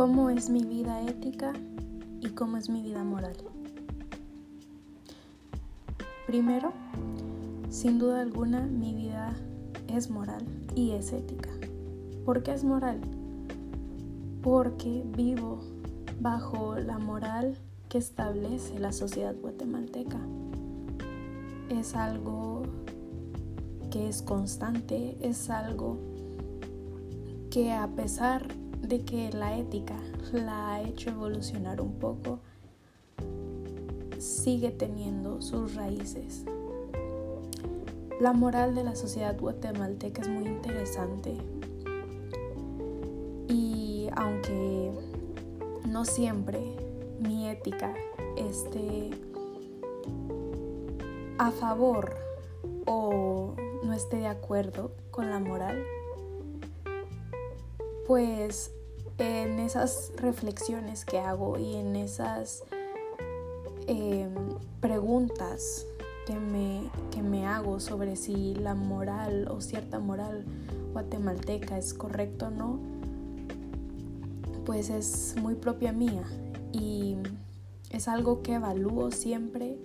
¿Cómo es mi vida ética y cómo es mi vida moral? Primero, sin duda alguna, mi vida es moral y es ética. ¿Por qué es moral? Porque vivo bajo la moral que establece la sociedad guatemalteca. Es algo que es constante, es algo que a pesar de que la ética la ha hecho evolucionar un poco, sigue teniendo sus raíces. La moral de la sociedad guatemalteca es muy interesante y aunque no siempre mi ética esté a favor o no esté de acuerdo con la moral, pues en esas reflexiones que hago y en esas em, preguntas que me, que me hago sobre si la moral o cierta moral guatemalteca es correcta o no, pues es muy propia mía. Y es algo que evalúo siempre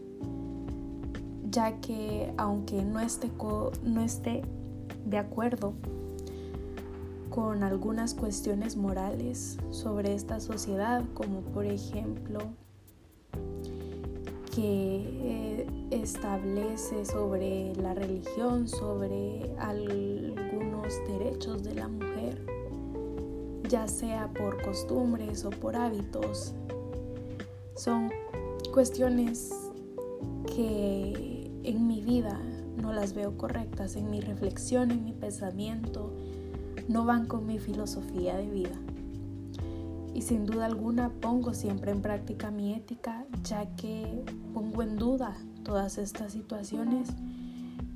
ya que aunque no esté, no esté de acuerdo con algunas cuestiones morales sobre esta sociedad, como por ejemplo que eh, establece sobre la religión, sobre algunos derechos de la mujer, ya sea por costumbres o por hábitos. Son cuestiones que en mi vida no las veo correctas, en mi reflexión, en mi pensamiento, no van con mi filosofía de vida. Y sin duda alguna pongo siempre en práctica mi ética, ya que pongo en duda todas estas situaciones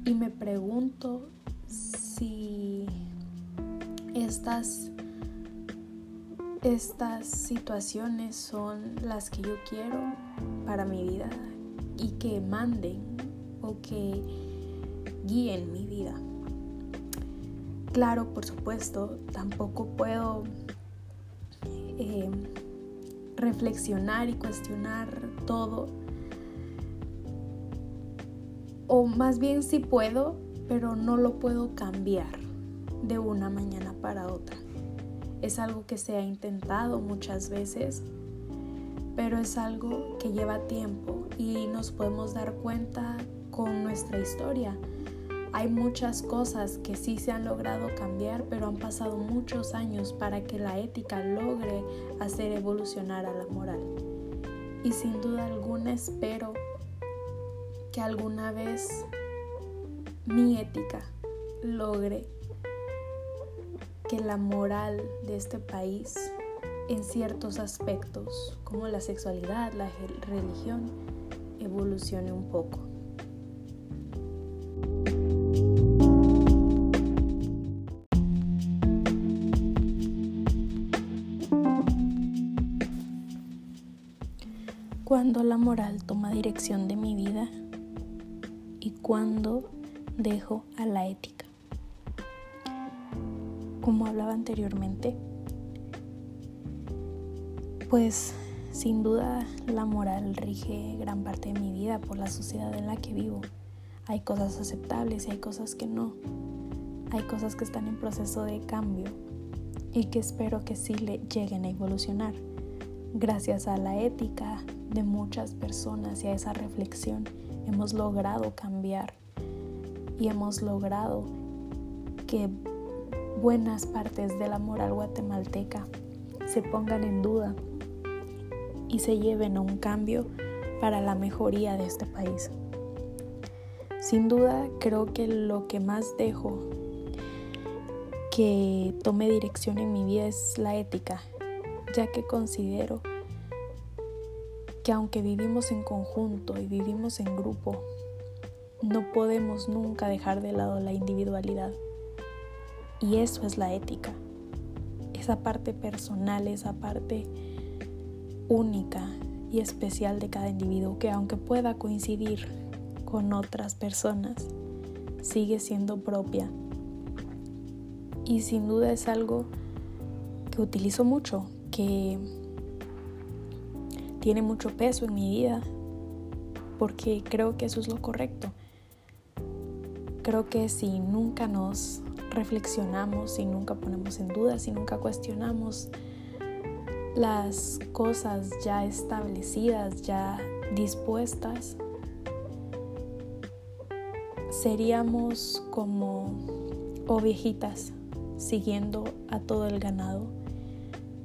y me pregunto si estas, estas situaciones son las que yo quiero para mi vida y que manden o que guíen mi vida. Claro, por supuesto, tampoco puedo eh, reflexionar y cuestionar todo. O más bien sí puedo, pero no lo puedo cambiar de una mañana para otra. Es algo que se ha intentado muchas veces, pero es algo que lleva tiempo y nos podemos dar cuenta con nuestra historia hay muchas cosas que sí se han logrado cambiar, pero han pasado muchos años para que la ética logre hacer evolucionar a la moral. Y sin duda alguna espero que alguna vez mi ética logre que la moral de este país en ciertos aspectos como la sexualidad, la religión, evolucione un poco. Cuando la moral toma dirección de mi vida y cuando dejo a la ética. Como hablaba anteriormente, pues sin duda la moral rige gran parte de mi vida por la sociedad en la que vivo. Hay cosas aceptables y hay cosas que no. Hay cosas que están en proceso de cambio y que espero que sí le lleguen a evolucionar. Gracias a la ética, de muchas personas y a esa reflexión hemos logrado cambiar y hemos logrado que buenas partes de la moral guatemalteca se pongan en duda y se lleven a un cambio para la mejoría de este país. Sin duda creo que lo que más dejo que tome dirección en mi vida es la ética, ya que considero que aunque vivimos en conjunto y vivimos en grupo, no podemos nunca dejar de lado la individualidad. Y eso es la ética. Esa parte personal, esa parte única y especial de cada individuo que aunque pueda coincidir con otras personas, sigue siendo propia. Y sin duda es algo que utilizo mucho que tiene mucho peso en mi vida porque creo que eso es lo correcto. Creo que si nunca nos reflexionamos, si nunca ponemos en duda, si nunca cuestionamos las cosas ya establecidas, ya dispuestas, seríamos como ovejitas siguiendo a todo el ganado.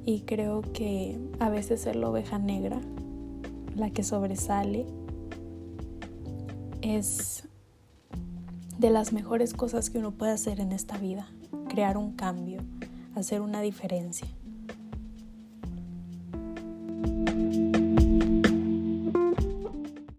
Y creo que a veces es la oveja negra la que sobresale. Es de las mejores cosas que uno puede hacer en esta vida, crear un cambio, hacer una diferencia.